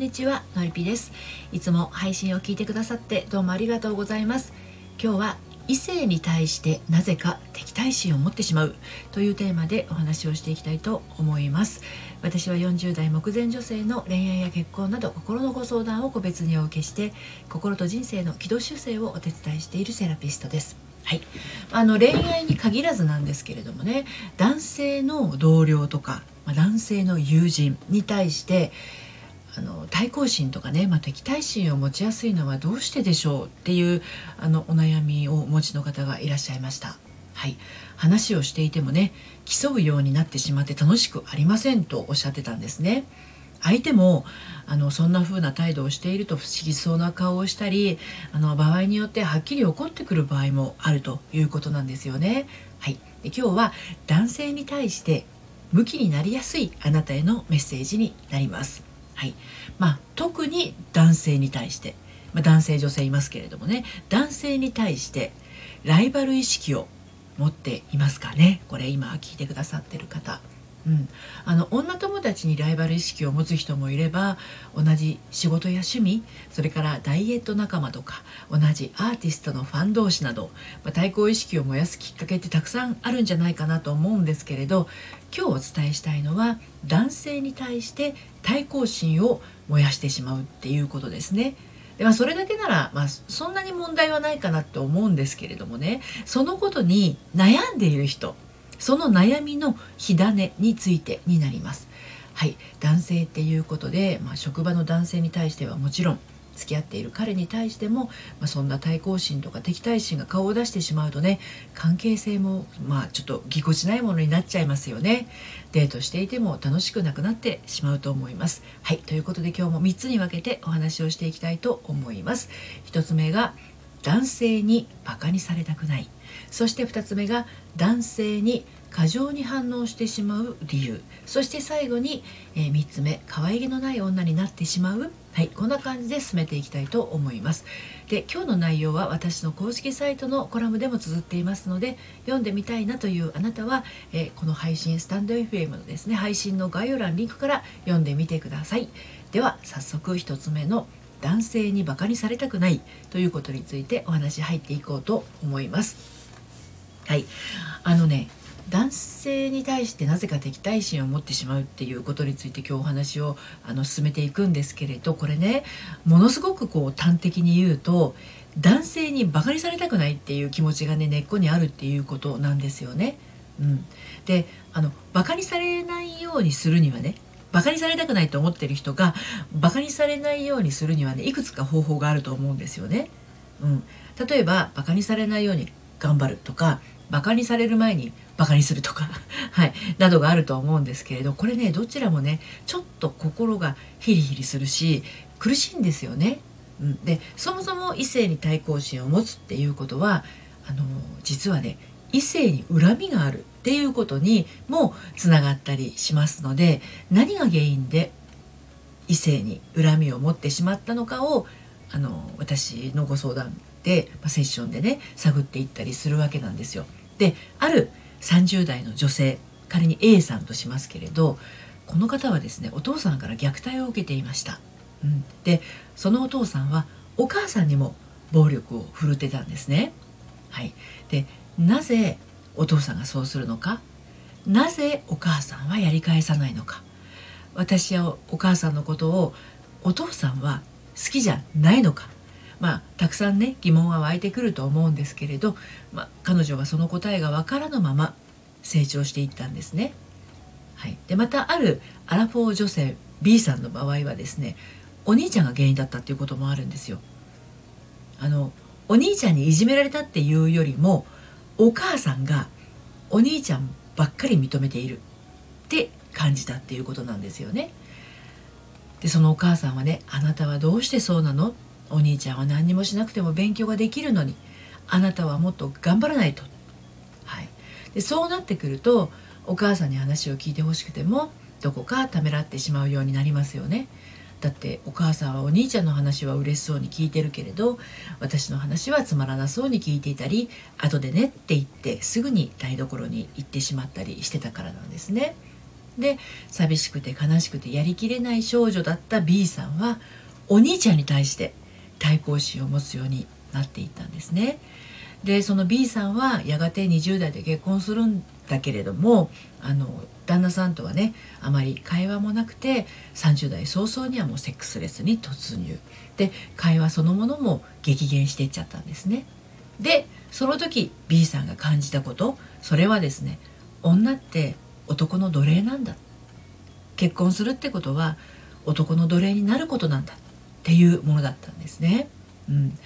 にちはのりぴです。いつも配信を聞いてくださってどうもありがとうございます。今日は異性に対してなぜか敵対心を持ってしまうというテーマでお話をしていきたいと思います。私は40代目前女性の恋愛や結婚など心のご相談を個別にお受けして心と人生の軌道修正をお手伝いしているセラピストです。はい、あの恋愛に限らずなんですけれどもね男性の同僚とか男性の友人に対してあの対抗心とかね、まあ、敵対心を持ちやすいのはどうしてでしょうっていうあのお悩みをお持ちの方がいらっしゃいました。はい、話をしていてもね競うようになってしまって楽しくありませんとおっしゃってたんですね。相手もあのそんな風な態度をしていると不思議そうな顔をしたりあの場合によってはっきり怒ってくる場合もあるということなんですよね。はい、で今日は男性に対して向きになりやすいあなたへのメッセージになります。はい。まあ、特に男性に対して、まあ、男性女性いますけれどもね。男性に対してライバル意識を持っていますかね。これ今聞いてくださってる方。うん、あの女友達にライバル意識を持つ人もいれば同じ仕事や趣味それからダイエット仲間とか同じアーティストのファン同士など、まあ、対抗意識を燃やすきっかけってたくさんあるんじゃないかなと思うんですけれど今日お伝えしたいのは男性に対して対抗心を燃やしてしまうっていうことですね。でまあ、それだけなら、まあ、そんなに問題はないかなと思うんですけれどもねそのことに悩んでいる人その悩みの火種についてになります。はい。男性っていうことで、まあ、職場の男性に対してはもちろん付き合っている彼に対しても、まあ、そんな対抗心とか敵対心が顔を出してしまうとね関係性もまあちょっとぎこちないものになっちゃいますよね。デートしていても楽しくなくなってしまうと思います。はい。ということで今日も3つに分けてお話をしていきたいと思います。1つ目が男性にバカにされたくない。そして2つ目が男性に過剰に反応してしまう理由。そして最後に、えー、3つ目可愛げのない女になってしまう。はいこんな感じで進めていきたいと思います。で今日の内容は私の公式サイトのコラムでも綴っていますので読んでみたいなというあなたは、えー、この配信スタンド FM のですね配信の概要欄リンクから読んでみてください。では早速1つ目の男性にバカにされたくないということについてお話入っていこうと思います。はい。あのね男性に対してなぜか敵対心を持ってしまうっていうことについて今日お話をあの進めていくんですけれどこれねものすごくこう端的に言うと男性にバカにされたくないっていう気持ちがね根っこにあるっていうことなんですよね。うん、であのバカにされないようにするにはねバカにされたくないと思ってる人がバカにされないようにするにはねいくつか方法があると思うんですよね。うん、例えばバカにされないように頑張るとかバカにされる前にバカにするとか はいなどがあると思うんですけれどこれねどちらもねちょっと心がヒリヒリするし苦しいんですよね。うん、でそもそも異性に対抗心を持つっていうことはあの実はね異性に恨みがあるっていうことにもつながったりしますので何が原因で異性に恨みを持ってしまったのかをあの私のご相談で、まあ、セッションでね探っていったりするわけなんですよ。である30代の女性仮に A さんとしますけれどこの方はですねお父さんから虐待を受けていました。うん、でそのお父さんはお母さんにも暴力を振るってたんですね。はい、でなぜお父さんがそうするのか？なぜお母さんはやり返さないのか？私やお母さんのことをお父さんは好きじゃないのか？まあたくさんね疑問は湧いてくると思うんですけれど、まあ、彼女はその答えが分からぬまま成長していったんですね。はい、でまたあるアラフォー女性 B さんの場合はですねお兄ちゃんが原因だったっていうこともあるんですよ。あのお兄ちゃんにいじめられたっていうよりもお母さんがお兄ちゃんばっかり認めているって感じたっていうことなんですよね。でそのお母さんはね「あなたはどうしてそうなの?」お兄ちゃんは何にもしなくても勉強ができるのにあなたはもっと頑張らないと。はい、でそうなってくるとお母さんに話を聞いてほしくてもどこかためらってしまうようになりますよね。だってお母さんはお兄ちゃんの話は嬉しそうに聞いてるけれど私の話はつまらなそうに聞いていたり後でねって言ってすぐに台所に行ってしまったりしてたからなんですね。で寂しくて悲しくてやりきれない少女だった B さんはお兄ちゃんに対して対抗心を持つようになっていったんですね。でその B さんはやがて20代で結婚するんだけれどもあの旦那さんとはねあまり会話もなくて30代早々にはもうセックスレスに突入で会話そのものも激減していっちゃったんですね。でその時 B さんが感じたことそれはですね女って男の奴隷なんだ結婚するってことは男の奴隷になることなんだっていうものだったんですね。うん、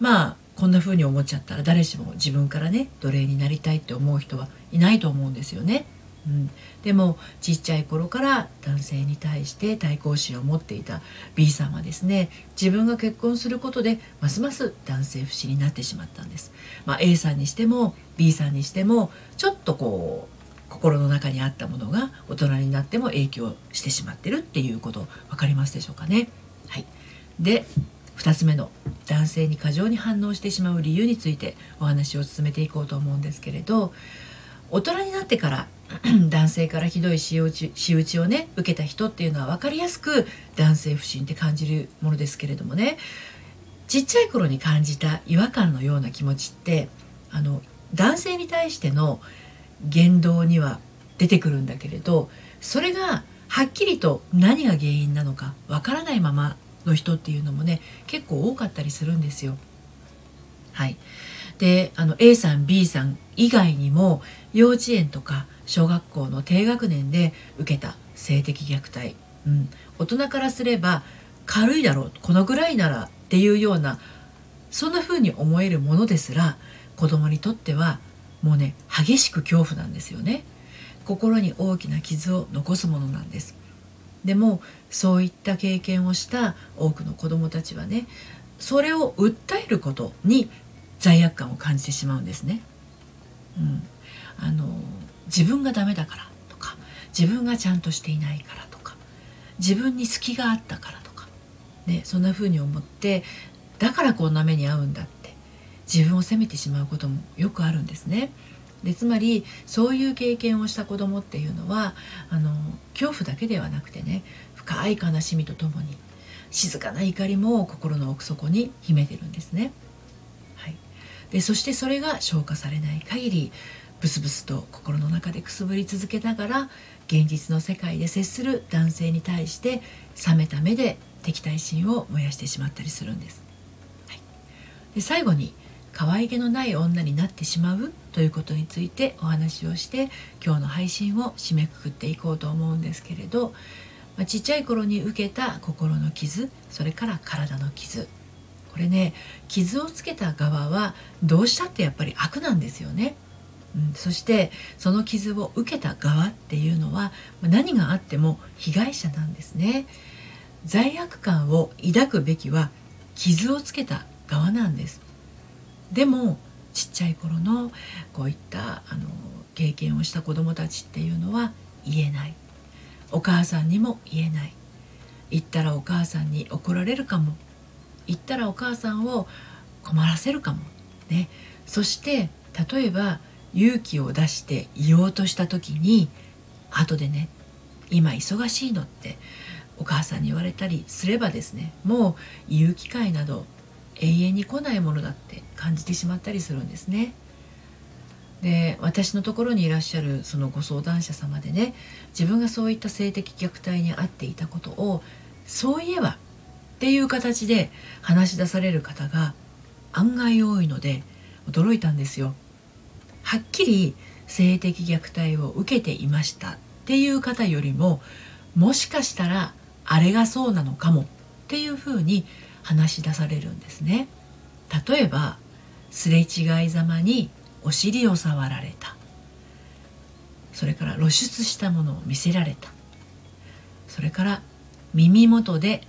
まあこんな風に思っちゃったら誰しも自分からね奴隷になりたいって思う人はいないと思うんですよね。うん、でもちっちゃい頃から男性に対して対抗心を持っていた B さんはですね自分が結婚することでますます男性不信になってしまったんです、まあ、A さんにしても B さんにしてもちょっとこう心の中にあったものが大人になっても影響してしまってるっていうこと分かりますでしょうかね。はい、で2つ目の男性に過剰に反応してしまう理由についてお話を進めていこうと思うんですけれど大人になってから 男性からひどい仕打ち仕打ちをね受けた人っていうのは分かりやすく男性不信って感じるものですけれどもね。ちっちゃい頃に感じた違和感のような気持ちってあの男性に対しての言動には出てくるんだけれどそれがはっきりと何が原因なのかわからないままの人っていうのもね結構多かったりするんですよ。はい、であの A さん B さん以外にも幼稚園とか小学校の低学年で受けた性的虐待、うん、大人からすれば軽いだろうこのぐらいならっていうようなそんな風に思えるものですら子供にとってはもうね激しく恐怖なんですよね。心に大きな傷を残すものなんです。でもそういった経験をした多くの子どもたちはねそれを訴えることに罪悪感を感じてしまうんですね。うん、あの自分がダメだからとか自分がちゃんとしていないからとか自分に隙があったからとか、ね、そんな風に思ってだからこんな目に遭うんだって自分を責めてしまうこともよくあるんですね。でつまりそういう経験をした子どもっていうのはあの恐怖だけではなくてね深い悲しみとともに静かな怒りも心の奥底に秘めてるんですね。はい、でそしてそれが消化されない限りブスブスと心の中でくすぶり続けながら現実の世界で接する男性に対して冷めた目で敵対心を燃やしてしまったりするんです。はい、で最後に可愛げのない女になってしまうということについてお話をして今日の配信を締めくくっていこうと思うんですけれど、まあ、ちっちゃい頃に受けた心の傷それから体の傷。これね傷をつけた側はどうしたってやっぱり悪なんですよね。うん、そしてその傷を受けた側っていうのは何があっても被害者なんですね。罪悪感を抱くべきは傷をつけた側なんです。でもちっちゃい頃のこういったあの経験をした子どもたちっていうのは言えない。お母さんにも言えない。言ったらお母さんに怒られるかも。言ったらお母さんを困らせるかも。ね。そして例えば勇気を出して言おうとした時に後でね今忙しいのってお母さんに言われたりすればですねもう言う機会など永遠に来ないものだって感じてしまったりするんですね。で私のところにいらっしゃるそのご相談者様でね自分がそういった性的虐待に遭っていたことをそういえばっていう形で話し出される方が案外多いので驚いたんですよ。はっきり性的虐待を受けていましたっていう方よりももしかしたらあれがそうなのかもっていうふうに話し出されるんですね。例えばすれ違いざまにお尻を触られた。それから露出したものを見せられた。それから耳元で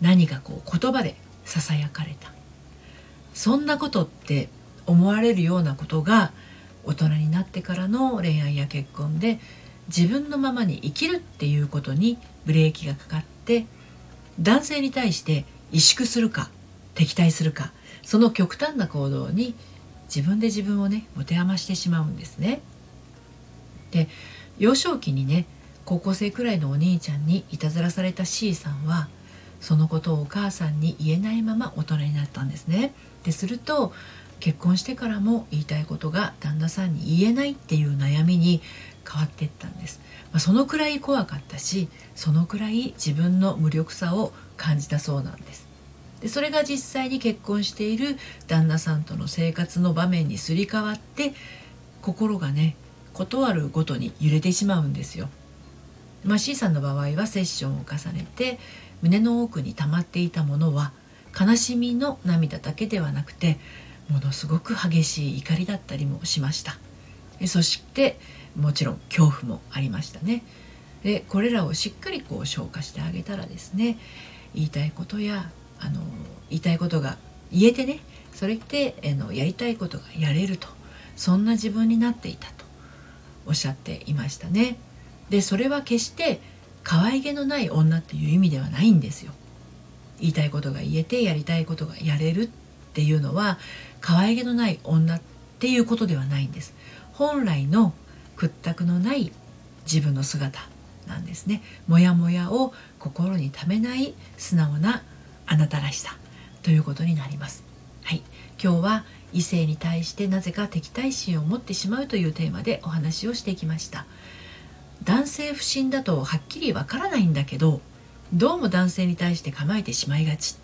何かこう言葉でささやかれた。そんなことって思われるようなことが大人になってからの恋愛や結婚で自分のままに生きるっていうことにブレーキがかかって男性に対して萎縮するか敵対するかその極端な行動に自分で自分をね持て余してしまうんですね。で幼少期にね高校生くらいのお兄ちゃんにいたずらされた C さんはそのことをお母さんに言えないまま大人になったんですね。ですると結婚してからも言いたいことが旦那さんに言えないっていう悩みに変わっていったんです、まあ、そのくらい怖かったしそのくらい自分の無力さを感じたそうなんです。でそれが実際に結婚している旦那さんとの生活の場面にすり替わって心がね断るごとに揺れてしまうんですよ。まあ、C さんの場合はセッションを重ねて胸の奥に溜まっていたものは悲しみの涙だけではなくてものすごく激しい怒りだったりもしました。そしてもちろん恐怖もありましたね。でこれらをしっかりこう消化してあげたらですね言いたいことやあの言いたいことが言えてねそれってあのやりたいことがやれると。そんな自分になっていたと。おっしゃっていましたね。でそれは決して可愛げのない女っていう意味ではないんですよ。言いたいことが言えてやりたいことがやれるっていうのは可愛げのない女っていうことではないんです。本来の屈託のない自分の姿。なんですね。モヤモヤを心にためない素直なあなたらしさということになります。はい。今日は異性に対してなぜか敵対心を持ってしまうというテーマでお話をしてきました。男性不信だとはっきりわからないんだけどどうも男性に対して構えてしまいがち。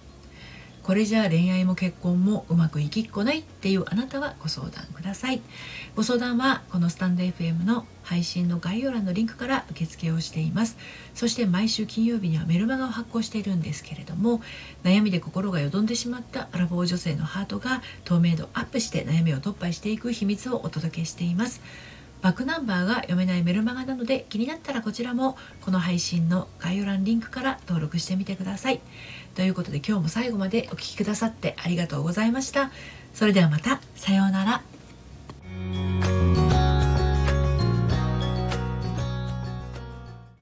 これじゃあ恋愛も結婚もうまくいきっこないっていうあなたはご相談ください。ご相談はこのスタンド FM の配信の概要欄のリンクから受付をしています。そして毎週金曜日にはメルマガを発行しているんですけれども悩みで心がよどんでしまったアラフォー女性のハートが透明度アップして悩みを突破していく秘密をお届けしています。バックナンバーが読めないメルマガなので気になったらこちらもこの配信の概要欄リンクから登録してみてください。ということで今日も最後までお聴きくださってありがとうございました。それではまた。さようなら。